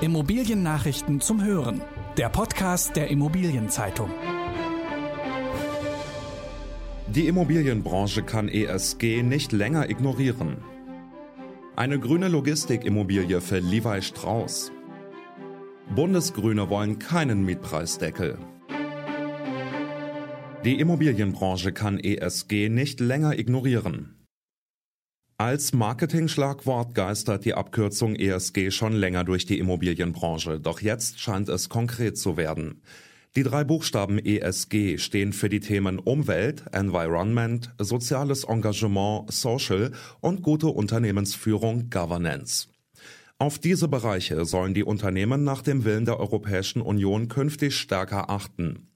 Immobiliennachrichten zum Hören. Der Podcast der Immobilienzeitung. Die Immobilienbranche kann ESG nicht länger ignorieren. Eine grüne Logistikimmobilie für Levi Strauss. Bundesgrüne wollen keinen Mietpreisdeckel. Die Immobilienbranche kann ESG nicht länger ignorieren. Als Marketing-Schlagwort geistert die Abkürzung ESG schon länger durch die Immobilienbranche, doch jetzt scheint es konkret zu werden. Die drei Buchstaben ESG stehen für die Themen Umwelt, Environment, soziales Engagement, Social und gute Unternehmensführung, Governance. Auf diese Bereiche sollen die Unternehmen nach dem Willen der Europäischen Union künftig stärker achten.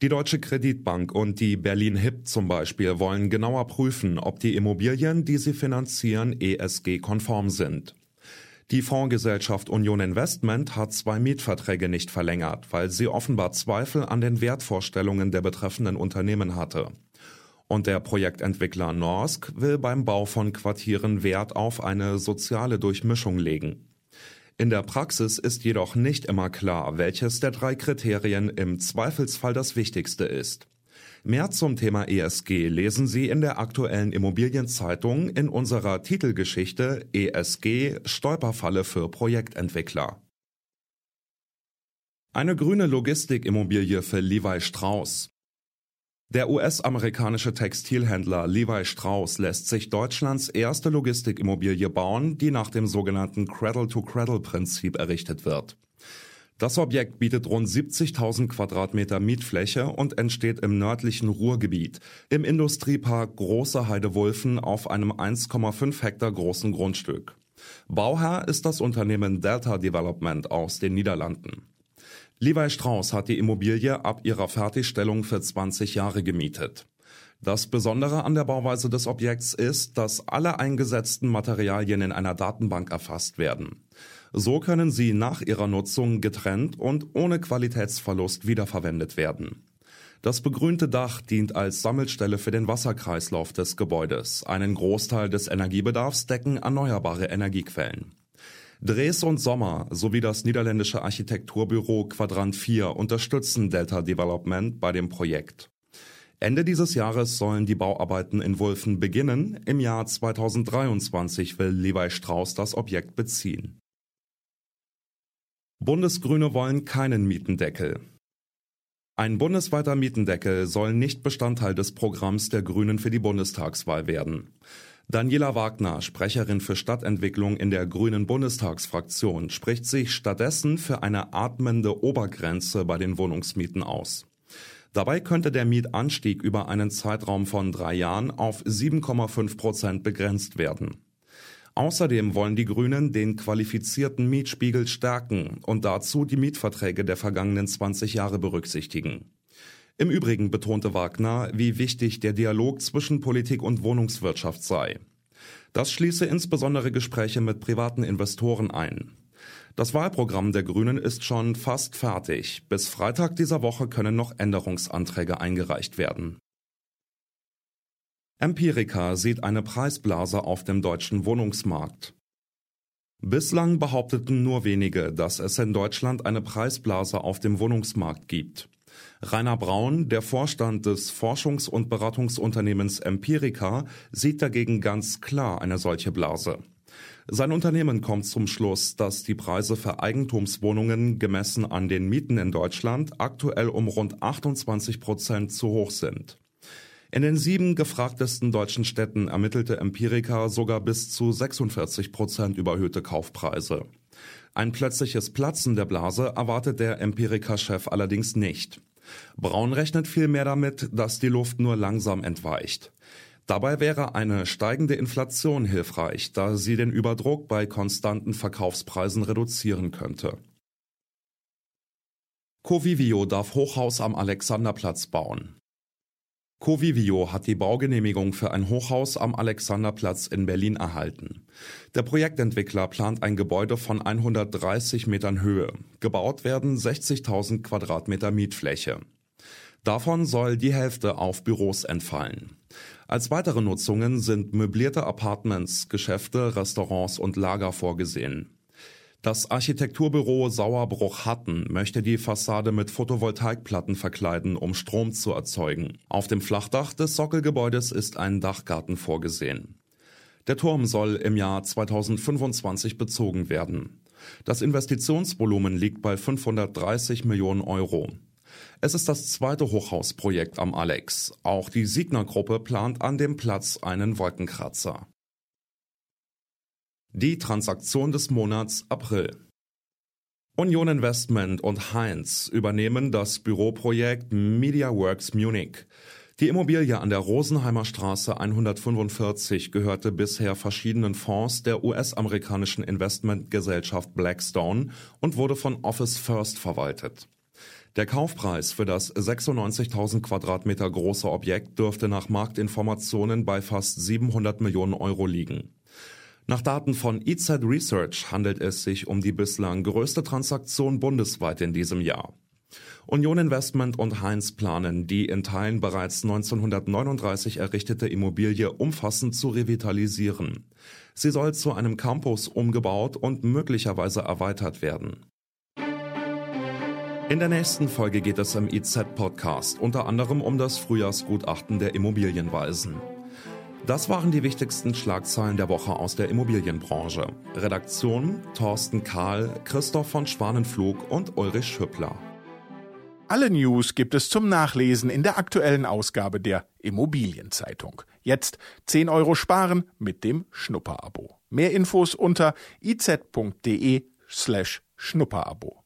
Die Deutsche Kreditbank und die Berlin Hip zum Beispiel wollen genauer prüfen, ob die Immobilien, die sie finanzieren, ESG-konform sind. Die Fondsgesellschaft Union Investment hat zwei Mietverträge nicht verlängert, weil sie offenbar Zweifel an den Wertvorstellungen der betreffenden Unternehmen hatte. Und der Projektentwickler Norsk will beim Bau von Quartieren Wert auf eine soziale Durchmischung legen. In der Praxis ist jedoch nicht immer klar, welches der drei Kriterien im Zweifelsfall das wichtigste ist. Mehr zum Thema ESG lesen Sie in der aktuellen Immobilienzeitung in unserer Titelgeschichte ESG Stolperfalle für Projektentwickler. Eine grüne Logistikimmobilie für Levi Strauss. Der US-amerikanische Textilhändler Levi Strauss lässt sich Deutschlands erste Logistikimmobilie bauen, die nach dem sogenannten Cradle-to-Cradle-Prinzip errichtet wird. Das Objekt bietet rund 70.000 Quadratmeter Mietfläche und entsteht im nördlichen Ruhrgebiet, im Industriepark Große Heide Wulfen auf einem 1,5 Hektar großen Grundstück. Bauherr ist das Unternehmen Delta Development aus den Niederlanden. Levi Strauss hat die Immobilie ab ihrer Fertigstellung für 20 Jahre gemietet. Das Besondere an der Bauweise des Objekts ist, dass alle eingesetzten Materialien in einer Datenbank erfasst werden. So können sie nach ihrer Nutzung getrennt und ohne Qualitätsverlust wiederverwendet werden. Das begrünte Dach dient als Sammelstelle für den Wasserkreislauf des Gebäudes. Einen Großteil des Energiebedarfs decken erneuerbare Energiequellen. Drees und Sommer sowie das niederländische Architekturbüro Quadrant 4 unterstützen Delta Development bei dem Projekt. Ende dieses Jahres sollen die Bauarbeiten in Wulfen beginnen. Im Jahr 2023 will Levi Strauss das Objekt beziehen. Bundesgrüne wollen keinen Mietendeckel. Ein bundesweiter Mietendeckel soll nicht Bestandteil des Programms der Grünen für die Bundestagswahl werden. Daniela Wagner, Sprecherin für Stadtentwicklung in der Grünen Bundestagsfraktion, spricht sich stattdessen für eine atmende Obergrenze bei den Wohnungsmieten aus. Dabei könnte der Mietanstieg über einen Zeitraum von drei Jahren auf 7,5 Prozent begrenzt werden. Außerdem wollen die Grünen den qualifizierten Mietspiegel stärken und dazu die Mietverträge der vergangenen 20 Jahre berücksichtigen. Im Übrigen betonte Wagner, wie wichtig der Dialog zwischen Politik und Wohnungswirtschaft sei. Das schließe insbesondere Gespräche mit privaten Investoren ein. Das Wahlprogramm der Grünen ist schon fast fertig. Bis Freitag dieser Woche können noch Änderungsanträge eingereicht werden. Empirica sieht eine Preisblase auf dem deutschen Wohnungsmarkt. Bislang behaupteten nur wenige, dass es in Deutschland eine Preisblase auf dem Wohnungsmarkt gibt. Rainer Braun, der Vorstand des Forschungs- und Beratungsunternehmens Empirica, sieht dagegen ganz klar eine solche Blase. Sein Unternehmen kommt zum Schluss, dass die Preise für Eigentumswohnungen gemessen an den Mieten in Deutschland aktuell um rund 28 Prozent zu hoch sind. In den sieben gefragtesten deutschen Städten ermittelte Empirica sogar bis zu 46 Prozent überhöhte Kaufpreise. Ein plötzliches Platzen der Blase erwartet der Empirica-Chef allerdings nicht. Braun rechnet vielmehr damit, dass die Luft nur langsam entweicht. Dabei wäre eine steigende Inflation hilfreich, da sie den Überdruck bei konstanten Verkaufspreisen reduzieren könnte. Covivio darf Hochhaus am Alexanderplatz bauen. Covivio hat die Baugenehmigung für ein Hochhaus am Alexanderplatz in Berlin erhalten. Der Projektentwickler plant ein Gebäude von 130 Metern Höhe. Gebaut werden 60.000 Quadratmeter Mietfläche. Davon soll die Hälfte auf Büros entfallen. Als weitere Nutzungen sind möblierte Apartments, Geschäfte, Restaurants und Lager vorgesehen. Das Architekturbüro Sauerbruch Hatten möchte die Fassade mit Photovoltaikplatten verkleiden, um Strom zu erzeugen. Auf dem Flachdach des Sockelgebäudes ist ein Dachgarten vorgesehen. Der Turm soll im Jahr 2025 bezogen werden. Das Investitionsvolumen liegt bei 530 Millionen Euro. Es ist das zweite Hochhausprojekt am Alex. Auch die Signer Gruppe plant an dem Platz einen Wolkenkratzer. Die Transaktion des Monats April. Union Investment und Heinz übernehmen das Büroprojekt MediaWorks Munich. Die Immobilie an der Rosenheimer Straße 145 gehörte bisher verschiedenen Fonds der US-amerikanischen Investmentgesellschaft Blackstone und wurde von Office First verwaltet. Der Kaufpreis für das 96.000 Quadratmeter große Objekt dürfte nach Marktinformationen bei fast 700 Millionen Euro liegen. Nach Daten von EZ Research handelt es sich um die bislang größte Transaktion bundesweit in diesem Jahr. Union Investment und Heinz planen, die in Teilen bereits 1939 errichtete Immobilie umfassend zu revitalisieren. Sie soll zu einem Campus umgebaut und möglicherweise erweitert werden. In der nächsten Folge geht es im IZ-Podcast unter anderem um das Frühjahrsgutachten der Immobilienweisen. Das waren die wichtigsten Schlagzeilen der Woche aus der Immobilienbranche. Redaktion Thorsten Kahl, Christoph von Schwanenflug und Ulrich Schüppler. Alle News gibt es zum Nachlesen in der aktuellen Ausgabe der Immobilienzeitung. Jetzt 10 Euro sparen mit dem Schnupperabo. Mehr Infos unter iz.de slash Schnupperabo.